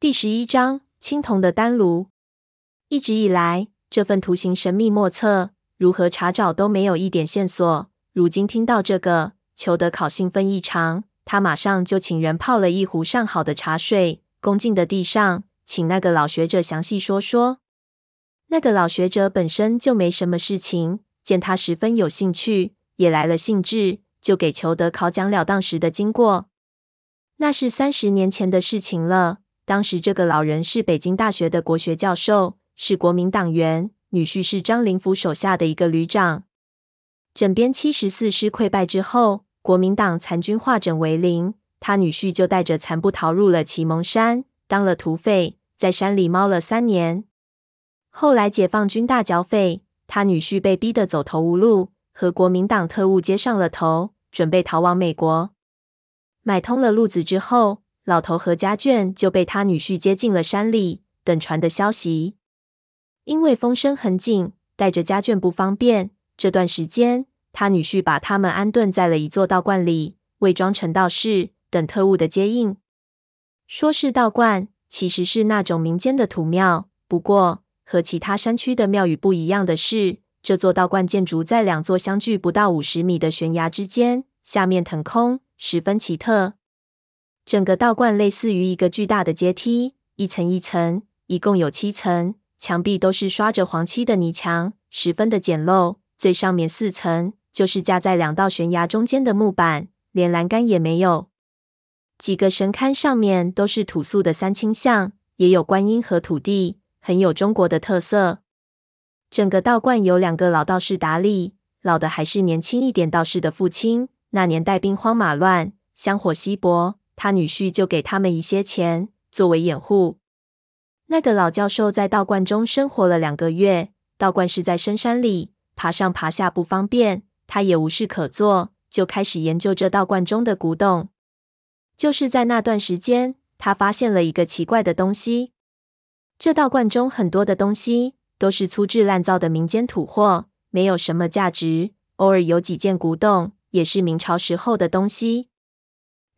第十一章青铜的丹炉。一直以来，这份图形神秘莫测，如何查找都没有一点线索。如今听到这个，裘德考兴奋异常，他马上就请人泡了一壶上好的茶水，恭敬地递上，请那个老学者详细说说。那个老学者本身就没什么事情，见他十分有兴趣，也来了兴致，就给裘德考讲了当时的经过。那是三十年前的事情了。当时这个老人是北京大学的国学教授，是国民党员，女婿是张灵甫手下的一个旅长。整编七十四师溃败之后，国民党残军化整为零，他女婿就带着残部逃入了祁蒙山，当了土匪，在山里猫了三年。后来解放军大剿匪，他女婿被逼得走投无路，和国民党特务接上了头，准备逃往美国。买通了路子之后。老头和家眷就被他女婿接进了山里，等传的消息。因为风声很紧，带着家眷不方便。这段时间，他女婿把他们安顿在了一座道观里，伪装成道士，等特务的接应。说是道观，其实是那种民间的土庙。不过，和其他山区的庙宇不一样的是，这座道观建筑在两座相距不到五十米的悬崖之间，下面腾空，十分奇特。整个道观类似于一个巨大的阶梯，一层一层，一共有七层，墙壁都是刷着黄漆的泥墙，十分的简陋。最上面四层就是架在两道悬崖中间的木板，连栏杆也没有。几个神龛上面都是土塑的三清像，也有观音和土地，很有中国的特色。整个道观有两个老道士打理，老的还是年轻一点道士的父亲。那年代兵荒马乱，香火稀薄。他女婿就给他们一些钱作为掩护。那个老教授在道观中生活了两个月。道观是在深山里，爬上爬下不方便。他也无事可做，就开始研究这道观中的古董。就是在那段时间，他发现了一个奇怪的东西。这道观中很多的东西都是粗制滥造的民间土货，没有什么价值。偶尔有几件古董，也是明朝时候的东西。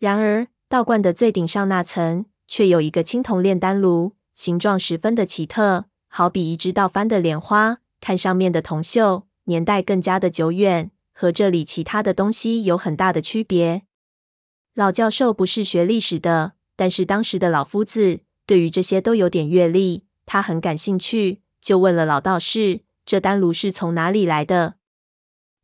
然而，道观的最顶上那层，却有一个青铜炼丹炉，形状十分的奇特，好比一只倒翻的莲花。看上面的铜锈，年代更加的久远，和这里其他的东西有很大的区别。老教授不是学历史的，但是当时的老夫子对于这些都有点阅历，他很感兴趣，就问了老道士：“这丹炉是从哪里来的？”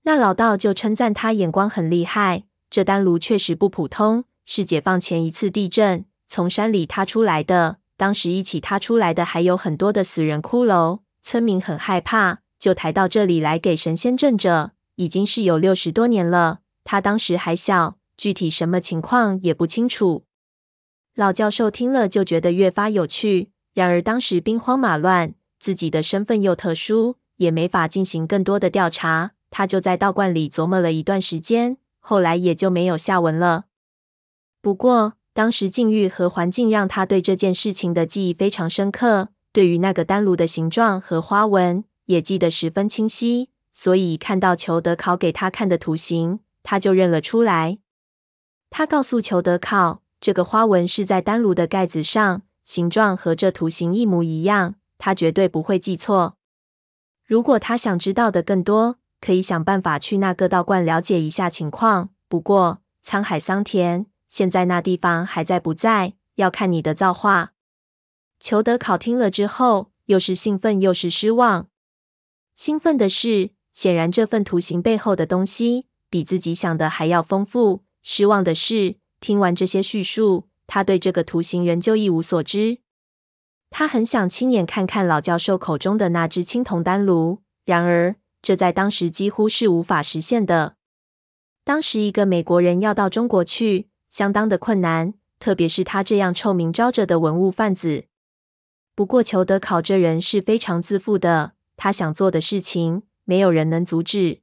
那老道就称赞他眼光很厉害，这丹炉确实不普通。是解放前一次地震从山里塌出来的。当时一起塌出来的还有很多的死人骷髅，村民很害怕，就抬到这里来给神仙镇着。已经是有六十多年了。他当时还小，具体什么情况也不清楚。老教授听了就觉得越发有趣。然而当时兵荒马乱，自己的身份又特殊，也没法进行更多的调查。他就在道观里琢磨了一段时间，后来也就没有下文了。不过，当时境遇和环境让他对这件事情的记忆非常深刻，对于那个丹炉的形状和花纹也记得十分清晰。所以看到裘德考给他看的图形，他就认了出来。他告诉裘德考，这个花纹是在丹炉的盖子上，形状和这图形一模一样，他绝对不会记错。如果他想知道的更多，可以想办法去那个道观了解一下情况。不过，沧海桑田。现在那地方还在不在？要看你的造化。裘德考听了之后，又是兴奋又是失望。兴奋的是，显然这份图形背后的东西比自己想的还要丰富；失望的是，听完这些叙述，他对这个图形仍旧一无所知。他很想亲眼看看老教授口中的那只青铜丹炉，然而这在当时几乎是无法实现的。当时一个美国人要到中国去。相当的困难，特别是他这样臭名昭著的文物贩子。不过，裘德考这人是非常自负的，他想做的事情，没有人能阻止。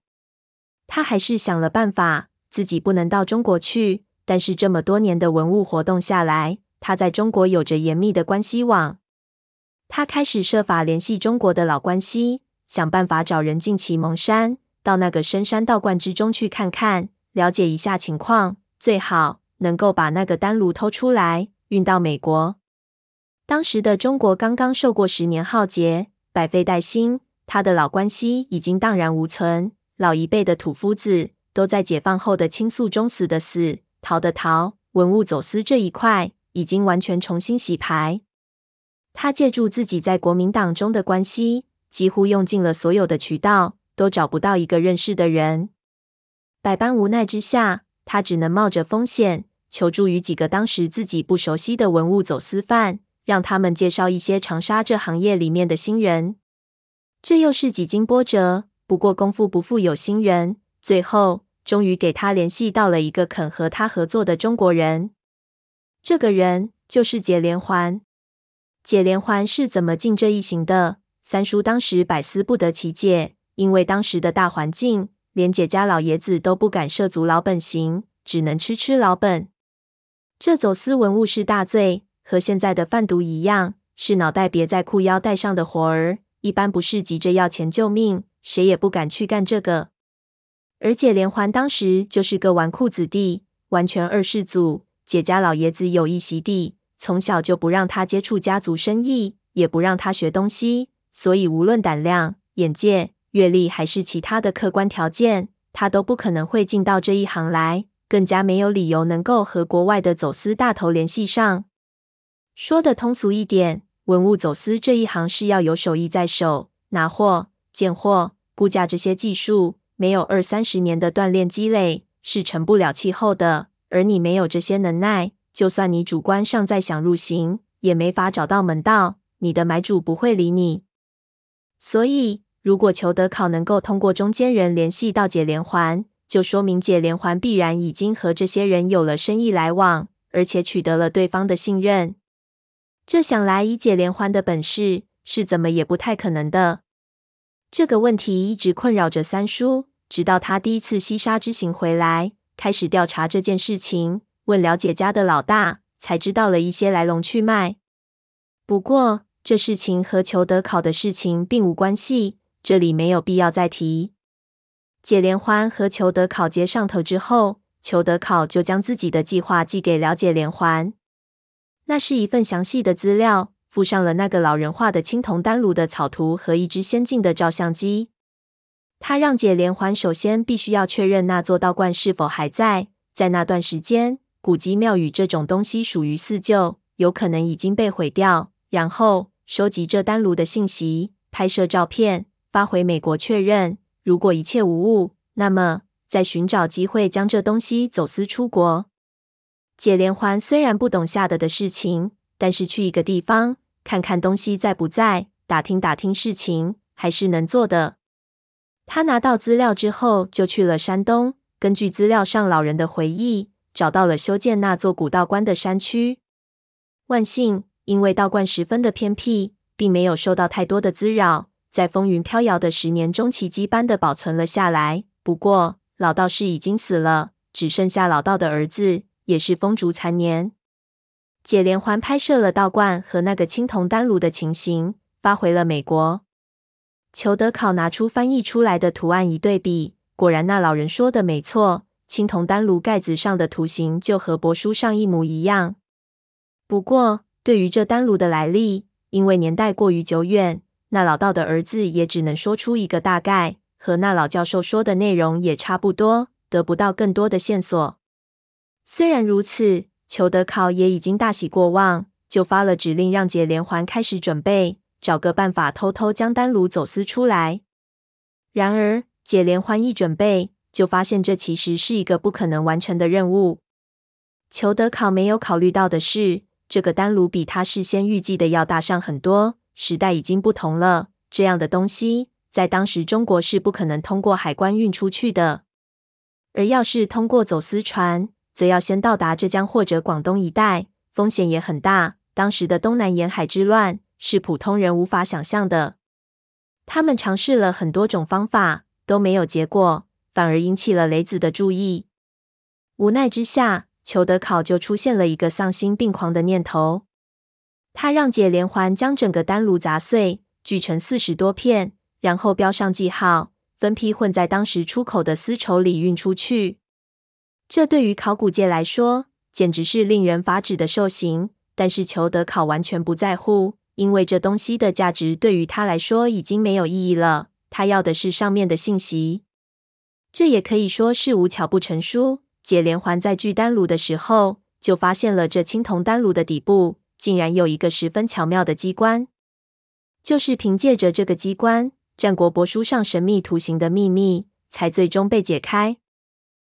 他还是想了办法，自己不能到中国去，但是这么多年的文物活动下来，他在中国有着严密的关系网。他开始设法联系中国的老关系，想办法找人进祁蒙山，到那个深山道观之中去看看，了解一下情况，最好。能够把那个丹炉偷出来，运到美国。当时的中国刚刚受过十年浩劫，百废待兴，他的老关系已经荡然无存，老一辈的土夫子都在解放后的倾诉中死的死，逃的逃，文物走私这一块已经完全重新洗牌。他借助自己在国民党中的关系，几乎用尽了所有的渠道，都找不到一个认识的人。百般无奈之下，他只能冒着风险，求助于几个当时自己不熟悉的文物走私犯，让他们介绍一些长沙这行业里面的新人。这又是几经波折，不过功夫不负有心人，最后终于给他联系到了一个肯和他合作的中国人。这个人就是解连环。解连环是怎么进这一行的？三叔当时百思不得其解，因为当时的大环境，连姐家老爷子都不敢涉足老本行，只能吃吃老本。这走私文物是大罪，和现在的贩毒一样，是脑袋别在裤腰带上的活儿。一般不是急着要钱救命，谁也不敢去干这个。而解连环当时就是个纨绔子弟，完全二世祖。姐家老爷子有一席地，从小就不让他接触家族生意，也不让他学东西，所以无论胆量、眼界、阅历还是其他的客观条件，他都不可能会进到这一行来，更加没有理由能够和国外的走私大头联系上。说得通俗一点，文物走私这一行是要有手艺在手，拿货、鉴货、估价这些技术，没有二三十年的锻炼积累，是成不了气候的。而你没有这些能耐，就算你主观上再想入行，也没法找到门道。你的买主不会理你。所以，如果裘德考能够通过中间人联系到解连环，就说明解连环必然已经和这些人有了生意来往，而且取得了对方的信任。这想来，以解连环的本事，是怎么也不太可能的。这个问题一直困扰着三叔，直到他第一次西沙之行回来。开始调查这件事情，问了解家的老大，才知道了一些来龙去脉。不过，这事情和裘德考的事情并无关系，这里没有必要再提。解连环和裘德考接上头之后，裘德考就将自己的计划寄给了解连环。那是一份详细的资料，附上了那个老人画的青铜丹炉的草图和一支先进的照相机。他让解连环首先必须要确认那座道观是否还在。在那段时间，古迹庙宇这种东西属于四旧，有可能已经被毁掉。然后收集这丹炉的信息，拍摄照片，发回美国确认。如果一切无误，那么再寻找机会将这东西走私出国。解连环虽然不懂下得的事情，但是去一个地方看看东西在不在，打听打听事情，还是能做的。他拿到资料之后，就去了山东。根据资料上老人的回忆，找到了修建那座古道观的山区。万幸，因为道观十分的偏僻，并没有受到太多的滋扰，在风云飘摇的十年中，奇迹般的保存了下来。不过，老道士已经死了，只剩下老道的儿子，也是风烛残年。解连环拍摄了道观和那个青铜丹炉的情形，发回了美国。裘德考拿出翻译出来的图案一对比，果然那老人说的没错，青铜丹炉盖子上的图形就和帛书上一模一样。不过，对于这丹炉的来历，因为年代过于久远，那老道的儿子也只能说出一个大概，和那老教授说的内容也差不多，得不到更多的线索。虽然如此，裘德考也已经大喜过望，就发了指令，让解连环开始准备。找个办法偷偷将丹炉走私出来。然而，解连环一准备，就发现这其实是一个不可能完成的任务。裘德考没有考虑到的是，这个丹炉比他事先预计的要大上很多。时代已经不同了，这样的东西在当时中国是不可能通过海关运出去的。而要是通过走私船，则要先到达浙江或者广东一带，风险也很大。当时的东南沿海之乱，是普通人无法想象的。他们尝试了很多种方法，都没有结果，反而引起了雷子的注意。无奈之下，裘德考就出现了一个丧心病狂的念头。他让解连环将整个丹炉砸碎，锯成四十多片，然后标上记号，分批混在当时出口的丝绸里运出去。这对于考古界来说，简直是令人发指的兽刑。但是裘德考完全不在乎，因为这东西的价值对于他来说已经没有意义了。他要的是上面的信息。这也可以说是无巧不成书。解连环在锯丹炉的时候，就发现了这青铜丹炉的底部竟然有一个十分巧妙的机关。就是凭借着这个机关，战国帛书上神秘图形的秘密才最终被解开。